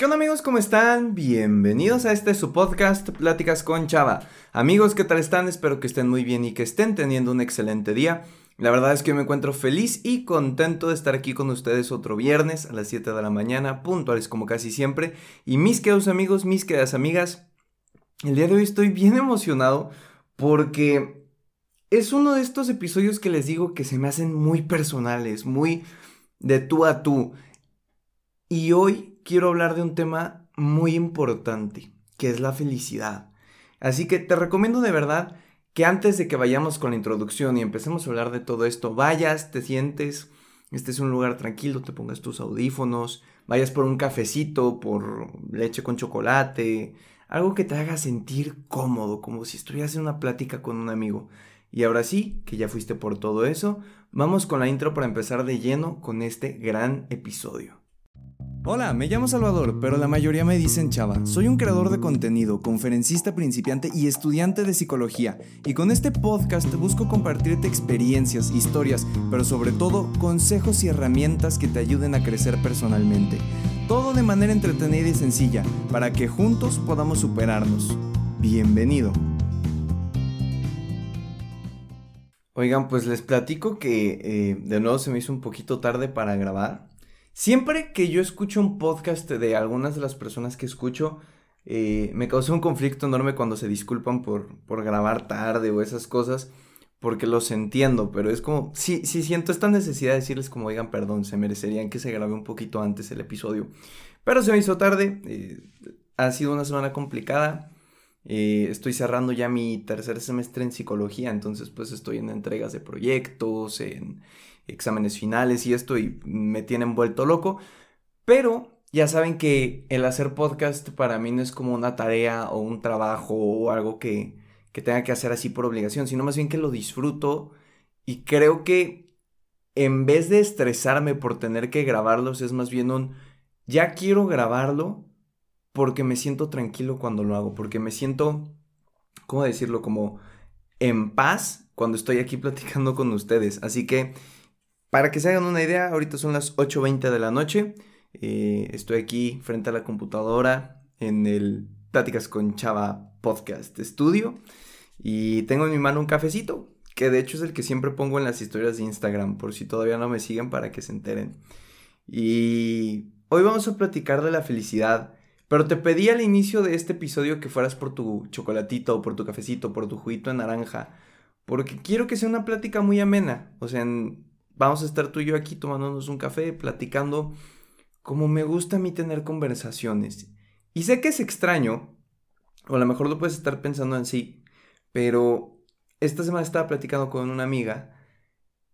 ¿Qué onda amigos? ¿Cómo están? Bienvenidos a este su podcast Pláticas con Chava. Amigos, ¿qué tal están? Espero que estén muy bien y que estén teniendo un excelente día. La verdad es que me encuentro feliz y contento de estar aquí con ustedes otro viernes a las 7 de la mañana, puntuales como casi siempre. Y mis queridos amigos, mis queridas amigas, el día de hoy estoy bien emocionado porque es uno de estos episodios que les digo que se me hacen muy personales, muy de tú a tú. Y hoy quiero hablar de un tema muy importante, que es la felicidad. Así que te recomiendo de verdad que antes de que vayamos con la introducción y empecemos a hablar de todo esto, vayas, te sientes, este es un lugar tranquilo, te pongas tus audífonos, vayas por un cafecito, por leche con chocolate, algo que te haga sentir cómodo, como si estuvieras en una plática con un amigo. Y ahora sí, que ya fuiste por todo eso, vamos con la intro para empezar de lleno con este gran episodio. Hola, me llamo Salvador, pero la mayoría me dicen Chava. Soy un creador de contenido, conferencista principiante y estudiante de psicología. Y con este podcast busco compartirte experiencias, historias, pero sobre todo consejos y herramientas que te ayuden a crecer personalmente. Todo de manera entretenida y sencilla, para que juntos podamos superarnos. Bienvenido. Oigan, pues les platico que eh, de nuevo se me hizo un poquito tarde para grabar. Siempre que yo escucho un podcast de algunas de las personas que escucho, eh, me causa un conflicto enorme cuando se disculpan por, por grabar tarde o esas cosas, porque los entiendo, pero es como, sí, sí siento esta necesidad de decirles como, digan perdón, se merecerían que se grabe un poquito antes el episodio. Pero se me hizo tarde, eh, ha sido una semana complicada, eh, estoy cerrando ya mi tercer semestre en psicología, entonces pues estoy en entregas de proyectos, en exámenes finales y esto y me tienen vuelto loco. Pero ya saben que el hacer podcast para mí no es como una tarea o un trabajo o algo que, que tenga que hacer así por obligación, sino más bien que lo disfruto y creo que en vez de estresarme por tener que grabarlos es más bien un ya quiero grabarlo porque me siento tranquilo cuando lo hago, porque me siento, ¿cómo decirlo? Como en paz cuando estoy aquí platicando con ustedes. Así que para que se hagan una idea, ahorita son las 8.20 de la noche. Eh, estoy aquí frente a la computadora en el Pláticas con Chava Podcast Studio. Y tengo en mi mano un cafecito, que de hecho es el que siempre pongo en las historias de Instagram, por si todavía no me siguen para que se enteren. Y hoy vamos a platicar de la felicidad. Pero te pedí al inicio de este episodio que fueras por tu chocolatito, por tu cafecito, por tu juguito de naranja. Porque quiero que sea una plática muy amena. O sea, en, Vamos a estar tú y yo aquí tomándonos un café, platicando como me gusta a mí tener conversaciones. Y sé que es extraño, o a lo mejor lo puedes estar pensando en sí, pero esta semana estaba platicando con una amiga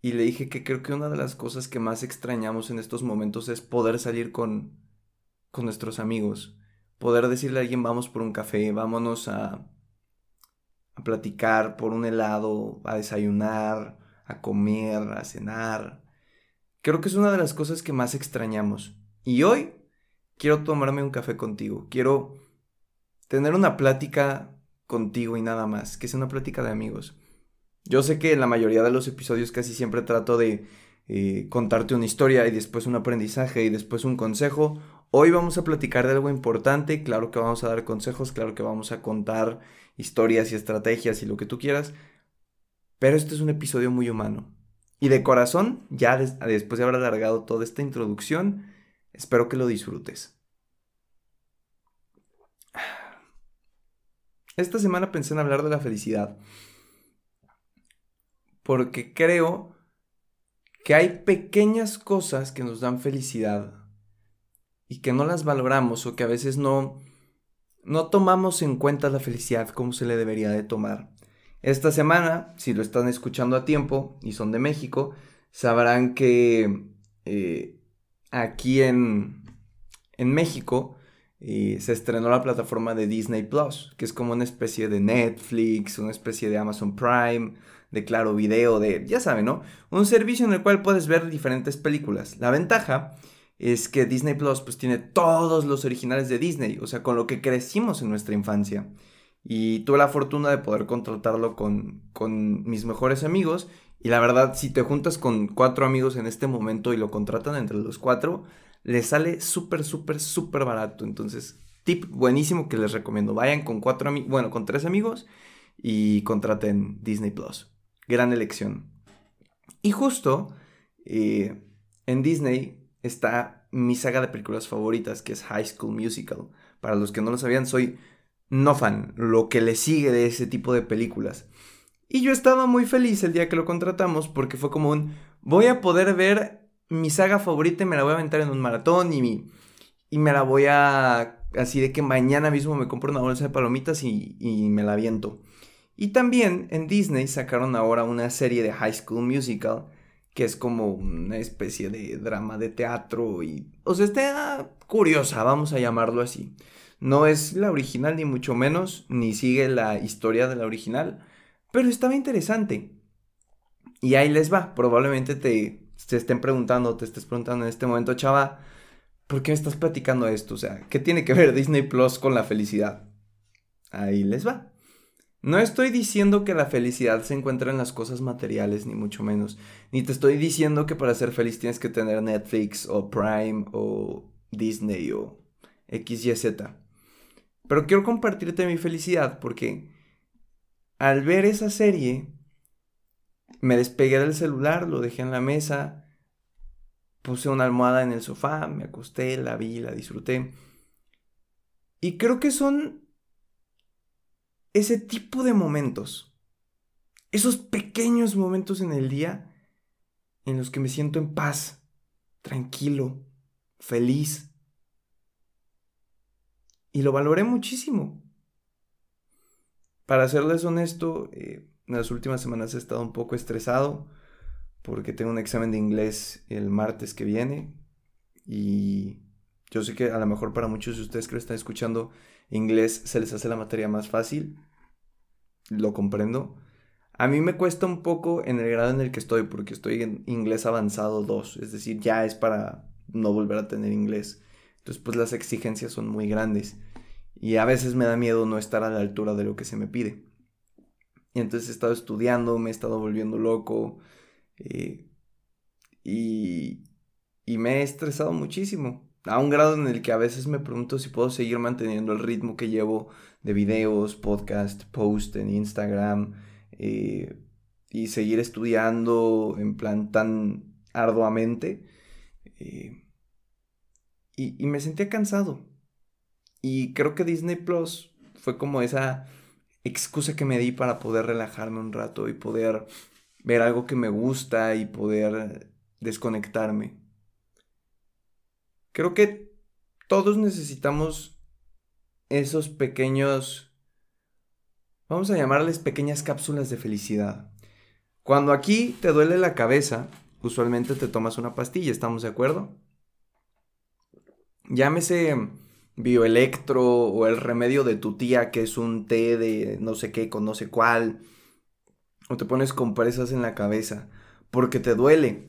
y le dije que creo que una de las cosas que más extrañamos en estos momentos es poder salir con, con nuestros amigos, poder decirle a alguien vamos por un café, vámonos a, a platicar por un helado, a desayunar, a comer, a cenar. Creo que es una de las cosas que más extrañamos. Y hoy quiero tomarme un café contigo. Quiero tener una plática contigo y nada más, que sea una plática de amigos. Yo sé que en la mayoría de los episodios casi siempre trato de eh, contarte una historia y después un aprendizaje y después un consejo. Hoy vamos a platicar de algo importante, claro que vamos a dar consejos, claro que vamos a contar historias y estrategias y lo que tú quieras, pero este es un episodio muy humano. Y de corazón, ya después de haber alargado toda esta introducción, espero que lo disfrutes. Esta semana pensé en hablar de la felicidad. Porque creo que hay pequeñas cosas que nos dan felicidad y que no las valoramos o que a veces no, no tomamos en cuenta la felicidad como se le debería de tomar. Esta semana, si lo están escuchando a tiempo y son de México, sabrán que eh, aquí en, en México eh, se estrenó la plataforma de Disney Plus, que es como una especie de Netflix, una especie de Amazon Prime, de Claro Video, de, ya saben, ¿no? Un servicio en el cual puedes ver diferentes películas. La ventaja es que Disney Plus pues tiene todos los originales de Disney, o sea, con lo que crecimos en nuestra infancia. Y tuve la fortuna de poder contratarlo con, con mis mejores amigos. Y la verdad, si te juntas con cuatro amigos en este momento y lo contratan entre los cuatro, le sale súper, súper, súper barato. Entonces, tip buenísimo que les recomiendo. Vayan con cuatro amigos, bueno, con tres amigos y contraten Disney Plus. Gran elección. Y justo eh, en Disney está mi saga de películas favoritas, que es High School Musical. Para los que no lo sabían, soy no fan, lo que le sigue de ese tipo de películas. Y yo estaba muy feliz el día que lo contratamos porque fue como un, voy a poder ver mi saga favorita y me la voy a aventar en un maratón y, me la voy a, así de que mañana mismo me compro una bolsa de palomitas y, y me la aviento. Y también en Disney sacaron ahora una serie de High School Musical que es como una especie de drama de teatro y, o sea, está curiosa, vamos a llamarlo así. No es la original ni mucho menos, ni sigue la historia de la original, pero estaba interesante. Y ahí les va, probablemente te, te estén preguntando, te estés preguntando en este momento, chava, ¿por qué me estás platicando esto? O sea, ¿qué tiene que ver Disney Plus con la felicidad? Ahí les va. No estoy diciendo que la felicidad se encuentra en las cosas materiales, ni mucho menos. Ni te estoy diciendo que para ser feliz tienes que tener Netflix o Prime o Disney o XYZ. Pero quiero compartirte mi felicidad porque al ver esa serie me despegué del celular, lo dejé en la mesa, puse una almohada en el sofá, me acosté, la vi, la disfruté. Y creo que son ese tipo de momentos, esos pequeños momentos en el día en los que me siento en paz, tranquilo, feliz. Y lo valoré muchísimo. Para serles honesto, eh, en las últimas semanas he estado un poco estresado porque tengo un examen de inglés el martes que viene y yo sé que a lo mejor para muchos de ustedes que lo están escuchando inglés se les hace la materia más fácil, lo comprendo. A mí me cuesta un poco en el grado en el que estoy, porque estoy en inglés avanzado 2, es decir, ya es para no volver a tener inglés. Entonces, pues las exigencias son muy grandes y a veces me da miedo no estar a la altura de lo que se me pide. Y entonces he estado estudiando, me he estado volviendo loco eh, y, y me he estresado muchísimo a un grado en el que a veces me pregunto si puedo seguir manteniendo el ritmo que llevo de videos, podcast, post en Instagram eh, y seguir estudiando en plan tan arduamente. Eh, y, y me sentía cansado. Y creo que Disney Plus fue como esa excusa que me di para poder relajarme un rato y poder ver algo que me gusta y poder desconectarme. Creo que todos necesitamos esos pequeños, vamos a llamarles pequeñas cápsulas de felicidad. Cuando aquí te duele la cabeza, usualmente te tomas una pastilla, ¿estamos de acuerdo? Llámese bioelectro o el remedio de tu tía que es un té de no sé qué con no sé cuál. O te pones compresas en la cabeza porque te duele.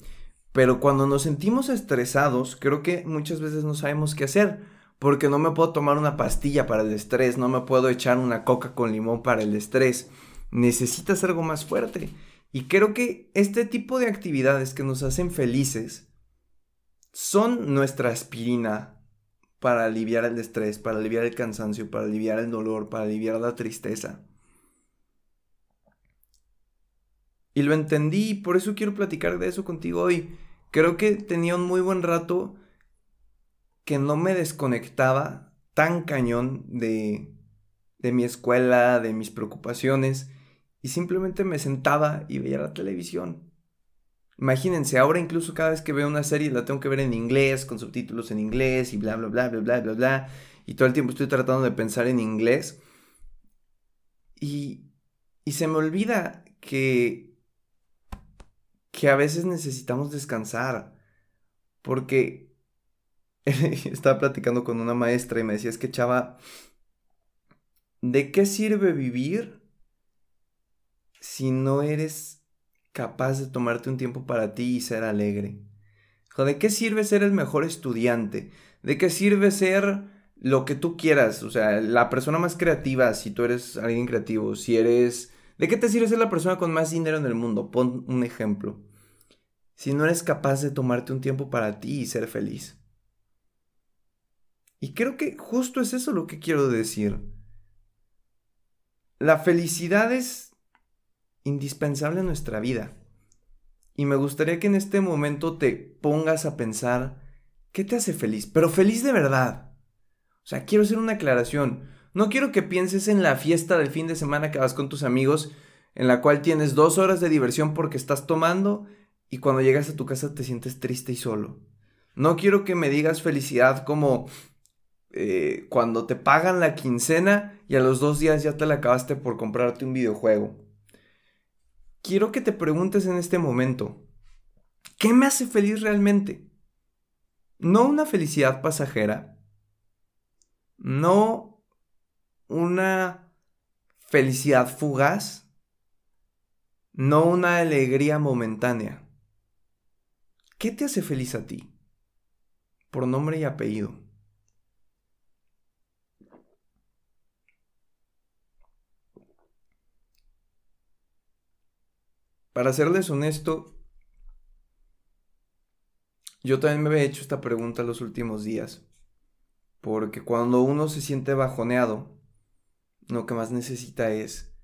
Pero cuando nos sentimos estresados, creo que muchas veces no sabemos qué hacer. Porque no me puedo tomar una pastilla para el estrés, no me puedo echar una coca con limón para el estrés. Necesitas algo más fuerte. Y creo que este tipo de actividades que nos hacen felices son nuestra aspirina para aliviar el estrés, para aliviar el cansancio, para aliviar el dolor, para aliviar la tristeza. Y lo entendí y por eso quiero platicar de eso contigo hoy creo que tenía un muy buen rato que no me desconectaba tan cañón de, de mi escuela, de mis preocupaciones, y simplemente me sentaba y veía la televisión. Imagínense, ahora incluso cada vez que veo una serie la tengo que ver en inglés, con subtítulos en inglés y bla, bla, bla, bla, bla, bla, bla. Y todo el tiempo estoy tratando de pensar en inglés. Y, y se me olvida que que a veces necesitamos descansar. Porque estaba platicando con una maestra y me decía, es que chava, ¿de qué sirve vivir si no eres capaz de tomarte un tiempo para ti y ser alegre? ¿De qué sirve ser el mejor estudiante? ¿De qué sirve ser lo que tú quieras? O sea, la persona más creativa, si tú eres alguien creativo, si eres... ¿De qué te sirve ser la persona con más dinero en el mundo? Pon un ejemplo si no eres capaz de tomarte un tiempo para ti y ser feliz? Y creo que justo es eso lo que quiero decir. La felicidad es indispensable en nuestra vida. Y me gustaría que en este momento te pongas a pensar, ¿qué te hace feliz? Pero feliz de verdad. O sea, quiero hacer una aclaración. No quiero que pienses en la fiesta del fin de semana que vas con tus amigos, en la cual tienes dos horas de diversión porque estás tomando y cuando llegas a tu casa te sientes triste y solo. No quiero que me digas felicidad como eh, cuando te pagan la quincena y a los dos días ya te la acabaste por comprarte un videojuego quiero que te preguntes en este momento, ¿qué me hace feliz realmente? No una felicidad pasajera, no una felicidad fugaz, no una alegría momentánea. ¿Qué te hace feliz a ti? Por nombre y apellido. Para serles honesto, yo también me había hecho esta pregunta los últimos días. Porque cuando uno se siente bajoneado, lo que más necesita es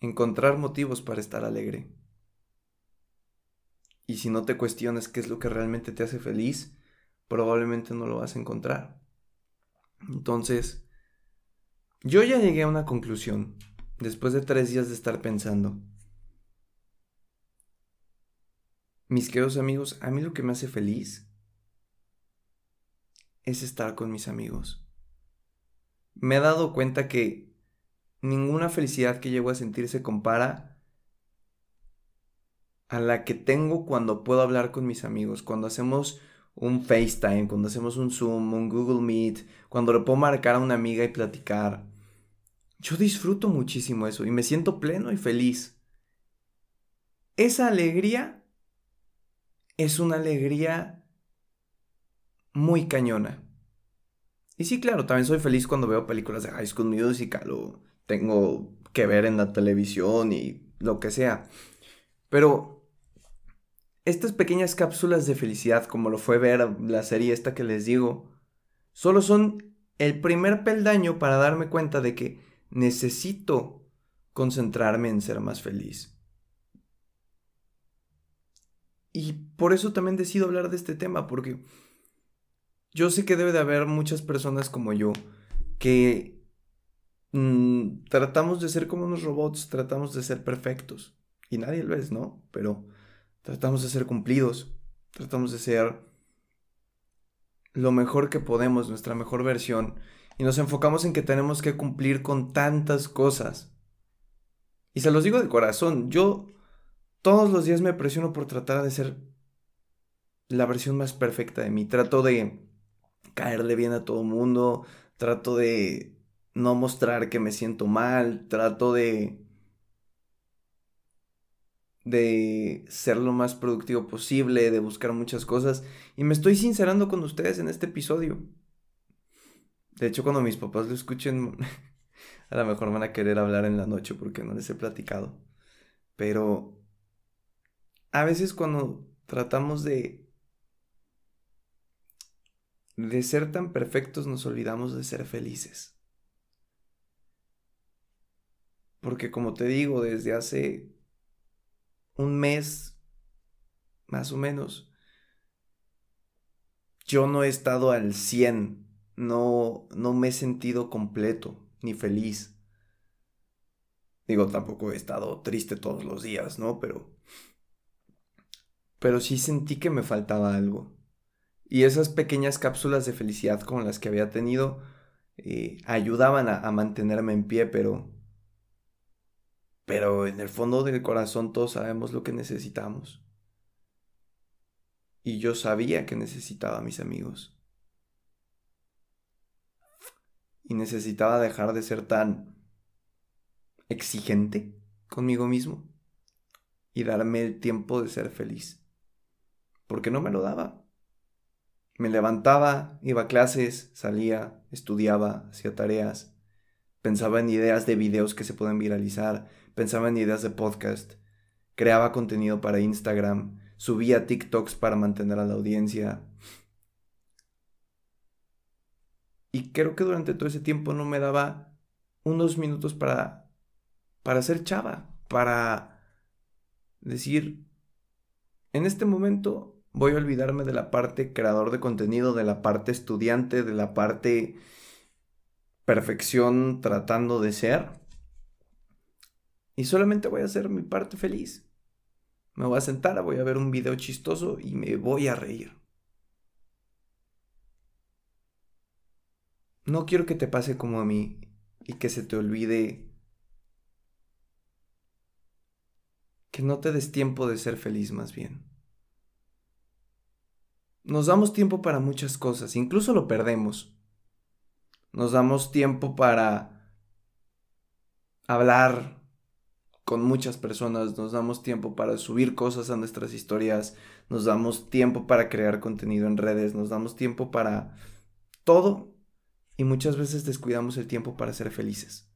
encontrar motivos para estar alegre. Y si no te cuestionas qué es lo que realmente te hace feliz, probablemente no lo vas a encontrar. Entonces, yo ya llegué a una conclusión después de tres días de estar pensando. Mis queridos amigos, a mí lo que me hace feliz es estar con mis amigos. Me he dado cuenta que ninguna felicidad que llego a sentir se compara a la que tengo cuando puedo hablar con mis amigos, cuando hacemos un FaceTime, cuando hacemos un Zoom, un Google Meet, cuando le puedo marcar a una amiga y platicar. Yo disfruto muchísimo eso y me siento pleno y feliz. Esa alegría es una alegría muy cañona. Y sí, claro, también soy feliz cuando veo películas de High School Musical o tengo que ver en la televisión y lo que sea. Pero estas pequeñas cápsulas de felicidad, como lo fue ver la serie esta que les digo, solo son el primer peldaño para darme cuenta de que necesito concentrarme en ser más feliz. Y por eso también decido hablar de este tema, porque yo sé que debe de haber muchas personas como yo que mm, tratamos de ser como unos robots, tratamos de ser perfectos. Y nadie lo es, ¿no? Pero tratamos de ser cumplidos, tratamos de ser lo mejor que podemos, nuestra mejor versión y nos enfocamos en que tenemos que cumplir con tantas cosas. Y se los digo de corazón, yo todos los días me presiono por tratar de ser la versión más perfecta de mí. Trato de caerle bien a todo mundo, trato de no mostrar que me siento mal, trato de de ser lo más productivo posible, de buscar muchas cosas y me estoy sincerando con ustedes en este episodio. De hecho, cuando mis papás lo escuchen, a lo mejor van a querer hablar en la noche porque no les he platicado. Pero a veces cuando tratamos de de ser tan perfectos nos olvidamos de ser felices. Porque como te digo, desde hace un mes, más o menos, yo no he estado al 100 no, no me he sentido completo ni feliz. Digo, tampoco he estado triste todos los días, ¿no? Pero... Pero sí sentí que me faltaba algo. Y esas pequeñas cápsulas de felicidad como las que había tenido eh, ayudaban a, a mantenerme en pie, pero... Pero en el fondo del corazón todos sabemos lo que necesitamos. Y yo sabía que necesitaba a mis amigos. y necesitaba dejar de ser tan exigente conmigo mismo y darme el tiempo de ser feliz. Porque no me lo daba. Me levantaba, iba a clases, salía, estudiaba, hacía tareas, pensaba en ideas de videos que se pueden viralizar, pensaba en ideas de podcast, creaba contenido para Instagram, subía TikToks para mantener a la audiencia, Y creo que durante todo ese tiempo no me daba unos minutos para, para ser chava, para decir, en este momento voy a olvidarme de la parte creador de contenido, de la parte estudiante, de la parte perfección tratando de ser. Y solamente voy a hacer mi parte feliz. Me voy a sentar, voy a ver un video chistoso y me voy a reír. No quiero que te pase como a mí y que se te olvide que no te des tiempo de ser feliz más bien. Nos damos tiempo para muchas cosas, incluso lo perdemos. Nos damos tiempo para hablar con muchas personas, nos damos tiempo para subir cosas a nuestras historias, nos damos tiempo para crear contenido en redes, nos damos tiempo para todo y muchas veces descuidamos el tiempo para ser felices.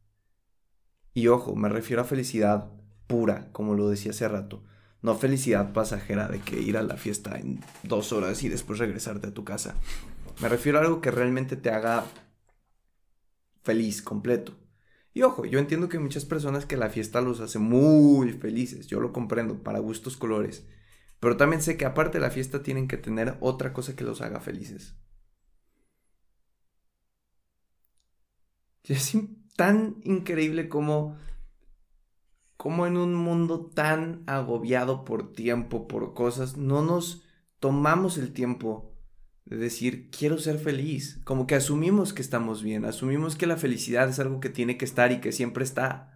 Y ojo, me refiero a felicidad pura, como lo decía hace rato, no felicidad pasajera de que ir a la fiesta en dos horas y después regresarte a tu casa. Me refiero a algo que realmente te haga feliz, completo. Y ojo, yo entiendo que muchas personas que la fiesta los hace muy felices, yo lo comprendo, para gustos colores. Pero también sé que aparte de la fiesta tienen que tener otra cosa que los haga felices. es tan increíble como, como en un mundo tan agobiado por tiempo, por cosas, no nos tomamos el tiempo de decir, quiero ser feliz. Como que asumimos que estamos bien, asumimos que la felicidad es algo que tiene que estar y que siempre está.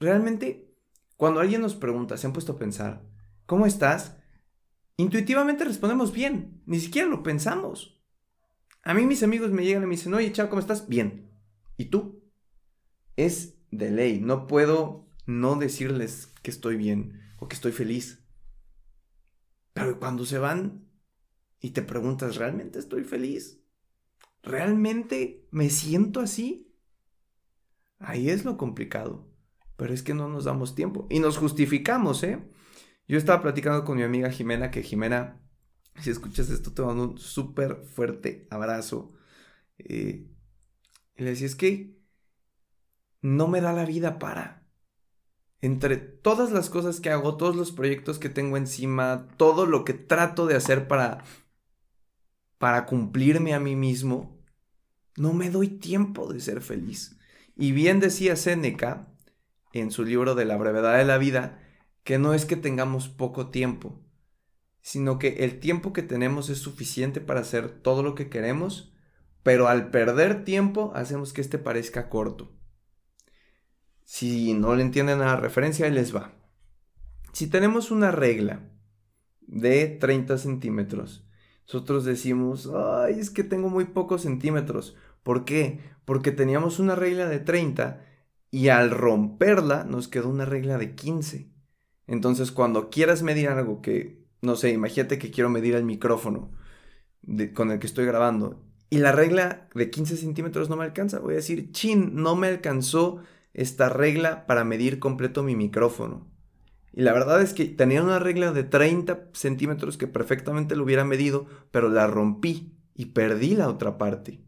Realmente, cuando alguien nos pregunta, se han puesto a pensar, ¿cómo estás? Intuitivamente respondemos bien, ni siquiera lo pensamos. A mí mis amigos me llegan y me dicen, oye, chao, ¿cómo estás? Bien. ¿Y tú? Es de ley, no puedo no decirles que estoy bien o que estoy feliz. Pero cuando se van, y te preguntas, ¿realmente estoy feliz? ¿Realmente me siento así? Ahí es lo complicado. Pero es que no nos damos tiempo. Y nos justificamos, ¿eh? Yo estaba platicando con mi amiga Jimena, que Jimena, si escuchas esto, te mando un súper fuerte abrazo. Eh, y le decía, es que no me da la vida para. Entre todas las cosas que hago, todos los proyectos que tengo encima, todo lo que trato de hacer para para cumplirme a mí mismo, no me doy tiempo de ser feliz. Y bien decía Séneca en su libro de la brevedad de la vida, que no es que tengamos poco tiempo, sino que el tiempo que tenemos es suficiente para hacer todo lo que queremos, pero al perder tiempo hacemos que este parezca corto. Si no le entienden a la referencia, ahí les va. Si tenemos una regla de 30 centímetros nosotros decimos, ay, es que tengo muy pocos centímetros. ¿Por qué? Porque teníamos una regla de 30 y al romperla nos quedó una regla de 15. Entonces, cuando quieras medir algo que, no sé, imagínate que quiero medir el micrófono con el que estoy grabando y la regla de 15 centímetros no me alcanza, voy a decir, chin, no me alcanzó esta regla para medir completo mi micrófono. Y la verdad es que tenía una regla de 30 centímetros que perfectamente lo hubiera medido, pero la rompí y perdí la otra parte.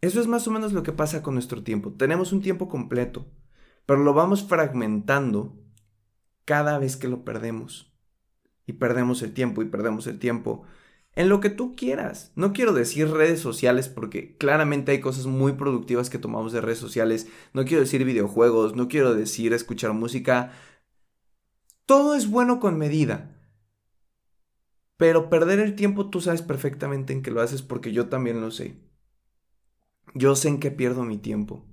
Eso es más o menos lo que pasa con nuestro tiempo. Tenemos un tiempo completo, pero lo vamos fragmentando cada vez que lo perdemos. Y perdemos el tiempo y perdemos el tiempo en lo que tú quieras. No quiero decir redes sociales porque claramente hay cosas muy productivas que tomamos de redes sociales. No quiero decir videojuegos, no quiero decir escuchar música. Todo es bueno con medida. Pero perder el tiempo tú sabes perfectamente en que lo haces porque yo también lo sé. Yo sé en qué pierdo mi tiempo.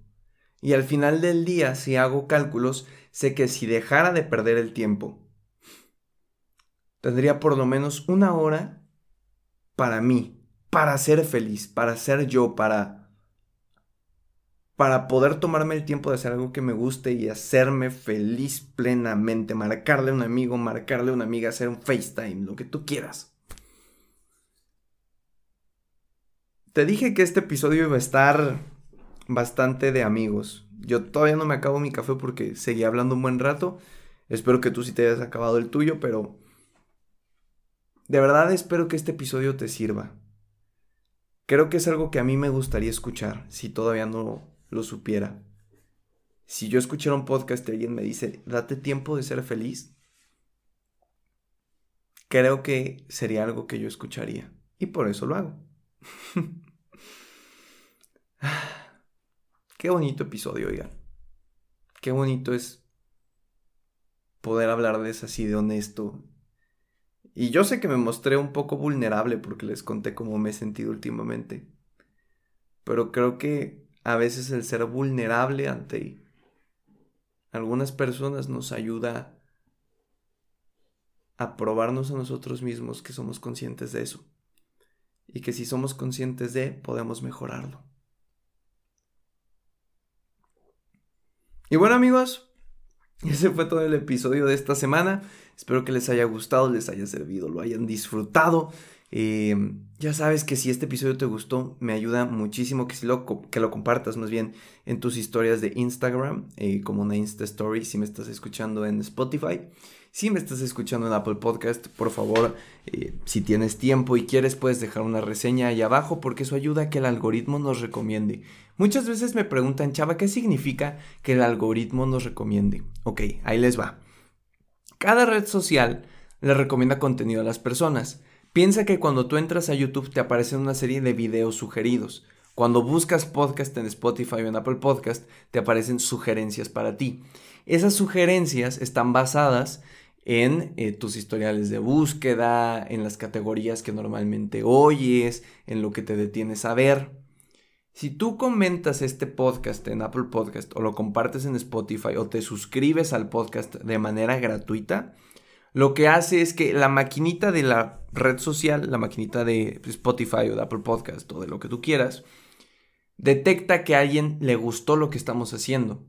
Y al final del día, si hago cálculos, sé que si dejara de perder el tiempo, tendría por lo menos una hora para mí, para ser feliz, para ser yo, para para poder tomarme el tiempo de hacer algo que me guste y hacerme feliz plenamente, marcarle a un amigo, marcarle a una amiga, hacer un FaceTime, lo que tú quieras. Te dije que este episodio iba a estar bastante de amigos. Yo todavía no me acabo mi café porque seguí hablando un buen rato. Espero que tú sí te hayas acabado el tuyo, pero de verdad espero que este episodio te sirva Creo que es algo que a mí me gustaría escuchar si todavía no lo supiera. Si yo escuchara un podcast y alguien me dice, date tiempo de ser feliz, creo que sería algo que yo escucharía. Y por eso lo hago. Qué bonito episodio, oigan. Qué bonito es poder hablarles así de honesto. Y yo sé que me mostré un poco vulnerable porque les conté cómo me he sentido últimamente. Pero creo que a veces el ser vulnerable ante algunas personas nos ayuda a probarnos a nosotros mismos que somos conscientes de eso. Y que si somos conscientes de, podemos mejorarlo. Y bueno amigos, ese fue todo el episodio de esta semana. Espero que les haya gustado, les haya servido, lo hayan disfrutado. Eh, ya sabes que si este episodio te gustó, me ayuda muchísimo que, si lo, que lo compartas más bien en tus historias de Instagram, eh, como una Insta Story, si me estás escuchando en Spotify. Si me estás escuchando en Apple Podcast, por favor, eh, si tienes tiempo y quieres, puedes dejar una reseña ahí abajo porque eso ayuda a que el algoritmo nos recomiende. Muchas veces me preguntan, Chava, ¿qué significa que el algoritmo nos recomiende? Ok, ahí les va. Cada red social le recomienda contenido a las personas. Piensa que cuando tú entras a YouTube te aparecen una serie de videos sugeridos. Cuando buscas podcast en Spotify o en Apple Podcast, te aparecen sugerencias para ti. Esas sugerencias están basadas en eh, tus historiales de búsqueda, en las categorías que normalmente oyes, en lo que te detienes a ver. Si tú comentas este podcast en Apple Podcast o lo compartes en Spotify o te suscribes al podcast de manera gratuita, lo que hace es que la maquinita de la red social, la maquinita de Spotify o de Apple Podcast o de lo que tú quieras, detecta que a alguien le gustó lo que estamos haciendo.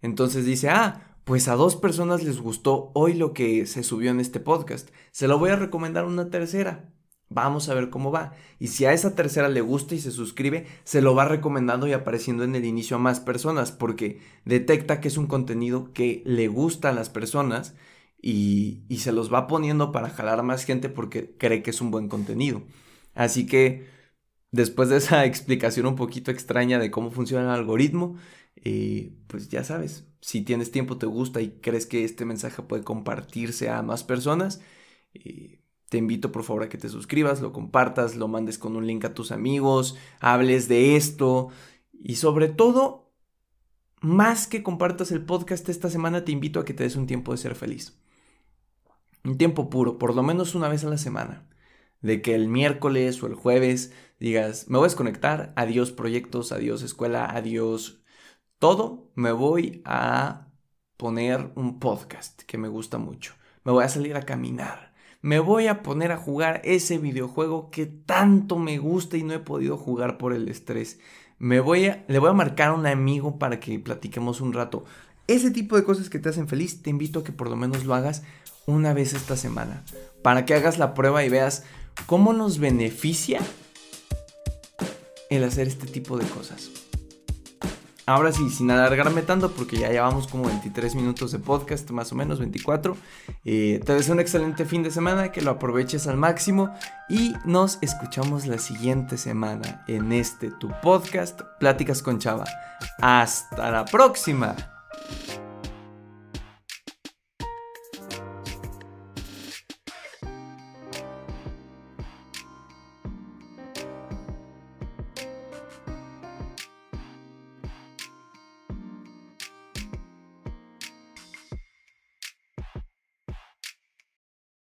Entonces dice, ah, pues a dos personas les gustó hoy lo que se subió en este podcast. Se lo voy a recomendar a una tercera. Vamos a ver cómo va. Y si a esa tercera le gusta y se suscribe, se lo va recomendando y apareciendo en el inicio a más personas porque detecta que es un contenido que le gusta a las personas y, y se los va poniendo para jalar a más gente porque cree que es un buen contenido. Así que después de esa explicación un poquito extraña de cómo funciona el algoritmo, eh, pues ya sabes, si tienes tiempo, te gusta y crees que este mensaje puede compartirse a más personas, eh, te invito por favor a que te suscribas, lo compartas, lo mandes con un link a tus amigos, hables de esto y sobre todo, más que compartas el podcast esta semana, te invito a que te des un tiempo de ser feliz. Un tiempo puro, por lo menos una vez a la semana. De que el miércoles o el jueves digas, me voy a desconectar, adiós proyectos, adiós escuela, adiós todo, me voy a poner un podcast que me gusta mucho. Me voy a salir a caminar. Me voy a poner a jugar ese videojuego que tanto me gusta y no he podido jugar por el estrés. Me voy a, le voy a marcar a un amigo para que platiquemos un rato. Ese tipo de cosas que te hacen feliz, te invito a que por lo menos lo hagas una vez esta semana. Para que hagas la prueba y veas cómo nos beneficia el hacer este tipo de cosas. Ahora sí, sin alargarme tanto, porque ya llevamos como 23 minutos de podcast, más o menos 24. Eh, te deseo un excelente fin de semana, que lo aproveches al máximo y nos escuchamos la siguiente semana en este tu podcast, Pláticas con Chava. Hasta la próxima.